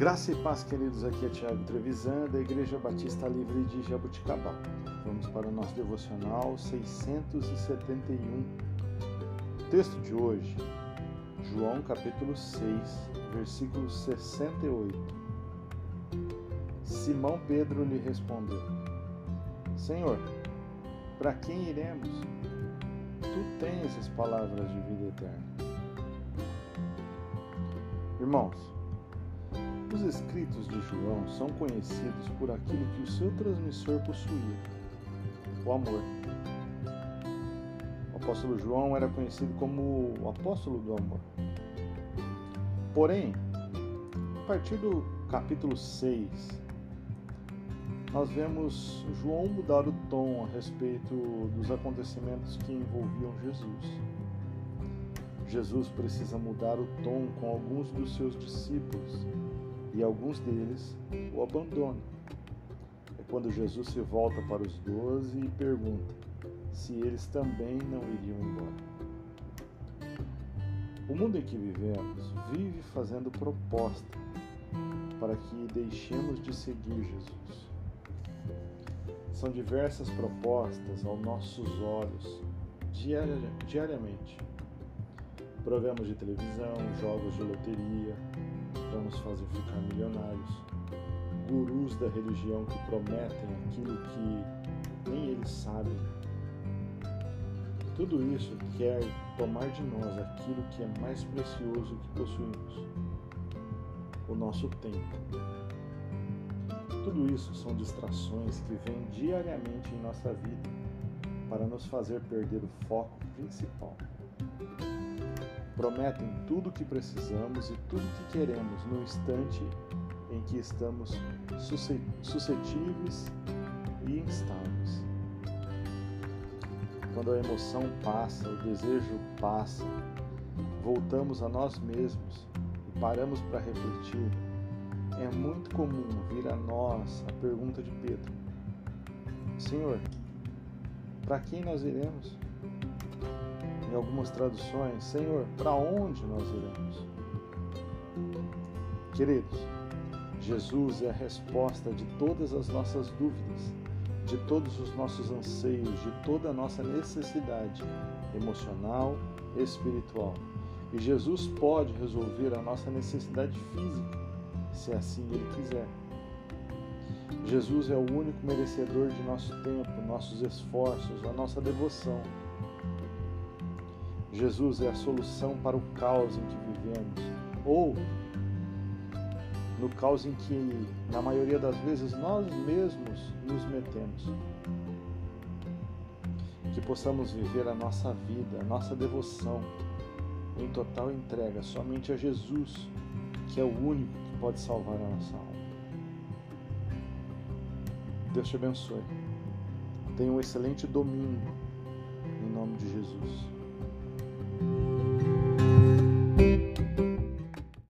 Graça e paz, queridos. Aqui é Tiago Trevisan, da Igreja Batista Livre de Jabuticabal. Vamos para o nosso devocional 671. O texto de hoje, João capítulo 6, versículo 68. Simão Pedro lhe respondeu: Senhor, para quem iremos? Tu tens as palavras de vida eterna. Irmãos, os escritos de João são conhecidos por aquilo que o seu transmissor possuía: o amor. O apóstolo João era conhecido como o apóstolo do amor. Porém, a partir do capítulo 6, nós vemos João mudar o tom a respeito dos acontecimentos que envolviam Jesus. Jesus precisa mudar o tom com alguns dos seus discípulos e alguns deles o abandonam. É quando Jesus se volta para os doze e pergunta se eles também não iriam embora. O mundo em que vivemos vive fazendo proposta para que deixemos de seguir Jesus. São diversas propostas aos nossos olhos diariamente. Programas de televisão, jogos de loteria, nos fazer ficar milionários, gurus da religião que prometem aquilo que nem eles sabem. Tudo isso quer tomar de nós aquilo que é mais precioso que possuímos, o nosso tempo. Tudo isso são distrações que vêm diariamente em nossa vida para nos fazer perder o foco principal prometem tudo o que precisamos e tudo o que queremos no instante em que estamos suscetíveis e instáveis. Quando a emoção passa, o desejo passa, voltamos a nós mesmos e paramos para refletir, é muito comum vir a nós a pergunta de Pedro: Senhor, para quem nós iremos? Em algumas traduções, Senhor, para onde nós iremos? Queridos, Jesus é a resposta de todas as nossas dúvidas, de todos os nossos anseios, de toda a nossa necessidade emocional, espiritual. E Jesus pode resolver a nossa necessidade física, se assim Ele quiser. Jesus é o único merecedor de nosso tempo, nossos esforços, a nossa devoção. Jesus é a solução para o caos em que vivemos, ou no caos em que, na maioria das vezes, nós mesmos nos metemos. Que possamos viver a nossa vida, a nossa devoção em total entrega somente a Jesus, que é o único que pode salvar a nossa alma. Deus te abençoe. Tenha um excelente domingo,